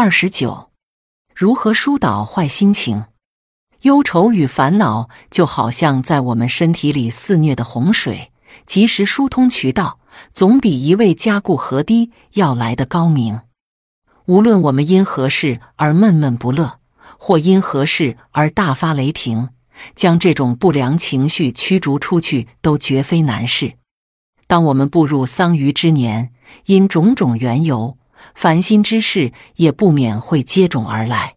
二十九，如何疏导坏心情？忧愁与烦恼就好像在我们身体里肆虐的洪水，及时疏通渠道，总比一味加固河堤要来的高明。无论我们因何事而闷闷不乐，或因何事而大发雷霆，将这种不良情绪驱逐出去，都绝非难事。当我们步入桑榆之年，因种种缘由，烦心之事也不免会接踵而来。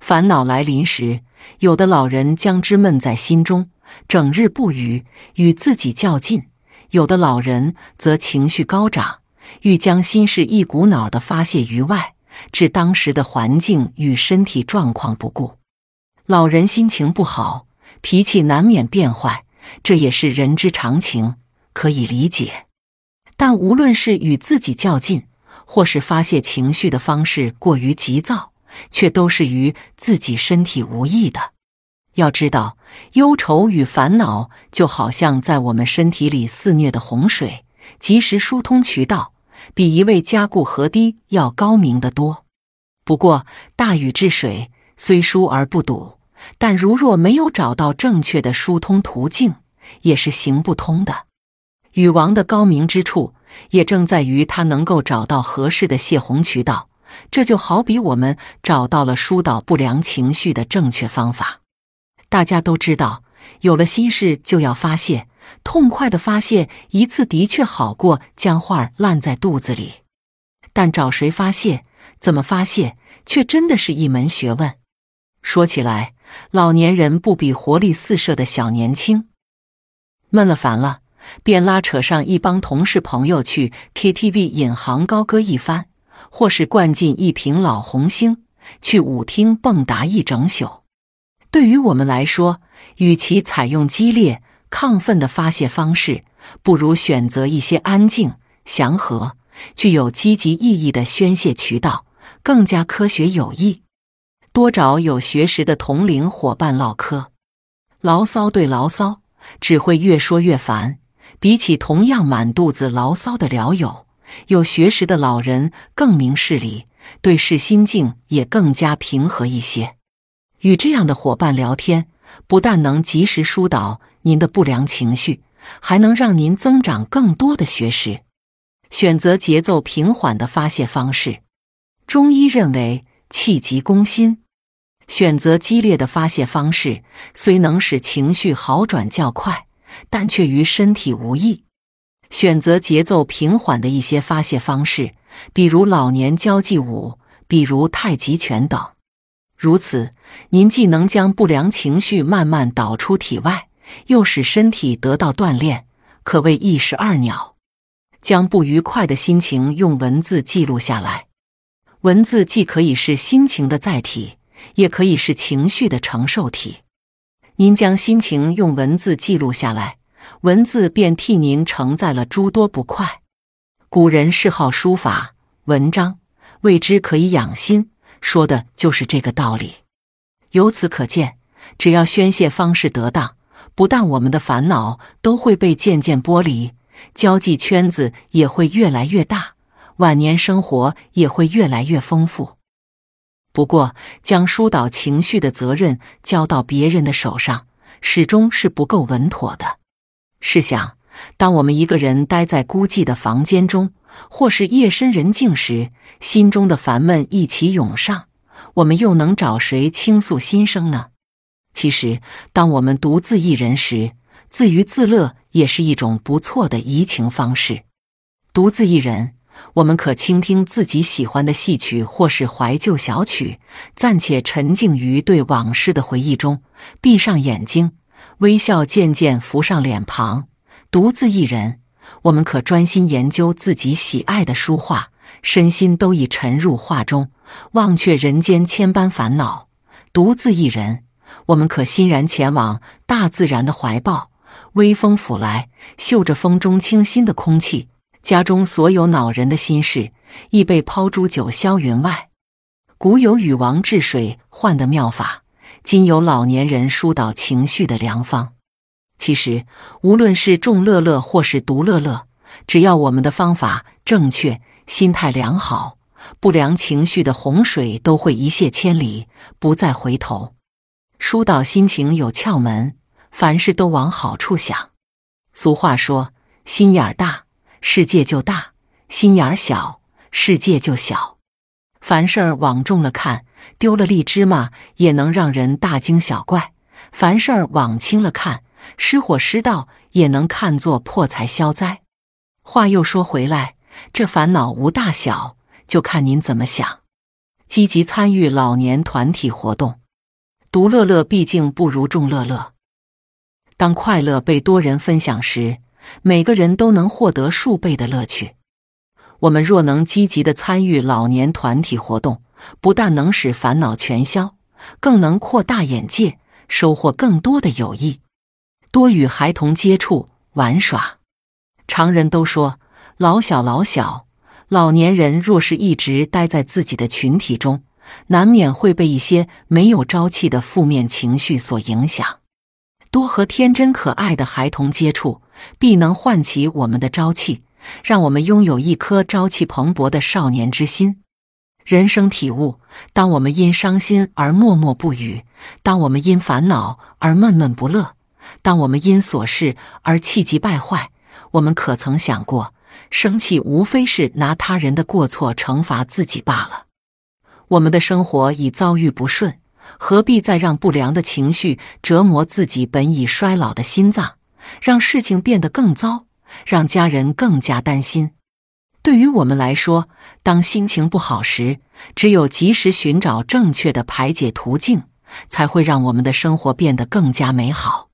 烦恼来临时，有的老人将之闷在心中，整日不语，与自己较劲；有的老人则情绪高涨，欲将心事一股脑的发泄于外，置当时的环境与身体状况不顾。老人心情不好，脾气难免变坏，这也是人之常情，可以理解。但无论是与自己较劲，或是发泄情绪的方式过于急躁。却都是与自己身体无益的。要知道，忧愁与烦恼就好像在我们身体里肆虐的洪水，及时疏通渠道，比一味加固河堤要高明得多。不过，大禹治水虽疏而不堵，但如若没有找到正确的疏通途径，也是行不通的。禹王的高明之处，也正在于他能够找到合适的泄洪渠道。这就好比我们找到了疏导不良情绪的正确方法。大家都知道，有了心事就要发泄，痛快的发泄一次的确好过将话烂在肚子里。但找谁发泄，怎么发泄，却真的是一门学问。说起来，老年人不比活力四射的小年轻。闷了烦了，便拉扯上一帮同事朋友去 KTV 引吭高歌一番。或是灌进一瓶老红星，去舞厅蹦跶一整宿。对于我们来说，与其采用激烈亢奋的发泄方式，不如选择一些安静、祥和、具有积极意义的宣泄渠道，更加科学有益。多找有学识的同龄伙伴唠嗑，牢骚对牢骚，只会越说越烦。比起同样满肚子牢骚的聊友。有学识的老人更明事理，对视心境也更加平和一些。与这样的伙伴聊天，不但能及时疏导您的不良情绪，还能让您增长更多的学识。选择节奏平缓的发泄方式。中医认为气急攻心，选择激烈的发泄方式，虽能使情绪好转较快，但却于身体无益。选择节奏平缓的一些发泄方式，比如老年交际舞，比如太极拳等。如此，您既能将不良情绪慢慢导出体外，又使身体得到锻炼，可谓一石二鸟。将不愉快的心情用文字记录下来，文字既可以是心情的载体，也可以是情绪的承受体。您将心情用文字记录下来。文字便替您承载了诸多不快。古人嗜好书法文章，谓之可以养心，说的就是这个道理。由此可见，只要宣泄方式得当，不但我们的烦恼都会被渐渐剥离，交际圈子也会越来越大，晚年生活也会越来越丰富。不过，将疏导情绪的责任交到别人的手上，始终是不够稳妥的。试想，当我们一个人待在孤寂的房间中，或是夜深人静时，心中的烦闷一起涌上，我们又能找谁倾诉心声呢？其实，当我们独自一人时，自娱自乐也是一种不错的怡情方式。独自一人，我们可倾听自己喜欢的戏曲或是怀旧小曲，暂且沉浸于对往事的回忆中，闭上眼睛。微笑渐渐浮上脸庞。独自一人，我们可专心研究自己喜爱的书画，身心都已沉入画中，忘却人间千般烦恼。独自一人，我们可欣然前往大自然的怀抱，微风拂来，嗅着风中清新的空气，家中所有恼人的心事亦被抛诸九霄云外。古有禹王治水患的妙法。今有老年人疏导情绪的良方。其实，无论是众乐乐或是独乐乐，只要我们的方法正确，心态良好，不良情绪的洪水都会一泻千里，不再回头。疏导心情有窍门，凡事都往好处想。俗话说：“心眼儿大，世界就大；心眼儿小，世界就小。”凡事儿往重了看，丢了粒芝麻也能让人大惊小怪；凡事儿往轻了看，失火失道也能看作破财消灾。话又说回来，这烦恼无大小，就看您怎么想。积极参与老年团体活动。独乐乐毕竟不如众乐乐。当快乐被多人分享时，每个人都能获得数倍的乐趣。我们若能积极的参与老年团体活动，不但能使烦恼全消，更能扩大眼界，收获更多的友谊。多与孩童接触玩耍。常人都说，老小老小，老年人若是一直待在自己的群体中。难免会被一些没有朝气的负面情绪所影响。多和天真可爱的孩童接触，必能唤起我们的朝气，让我们拥有一颗朝气蓬勃的少年之心。人生体悟：当我们因伤心而默默不语，当我们因烦恼而闷闷不乐，当我们因琐事而气急败坏，我们可曾想过，生气无非是拿他人的过错惩罚自己罢了？我们的生活已遭遇不顺，何必再让不良的情绪折磨自己本已衰老的心脏，让事情变得更糟，让家人更加担心？对于我们来说，当心情不好时，只有及时寻找正确的排解途径，才会让我们的生活变得更加美好。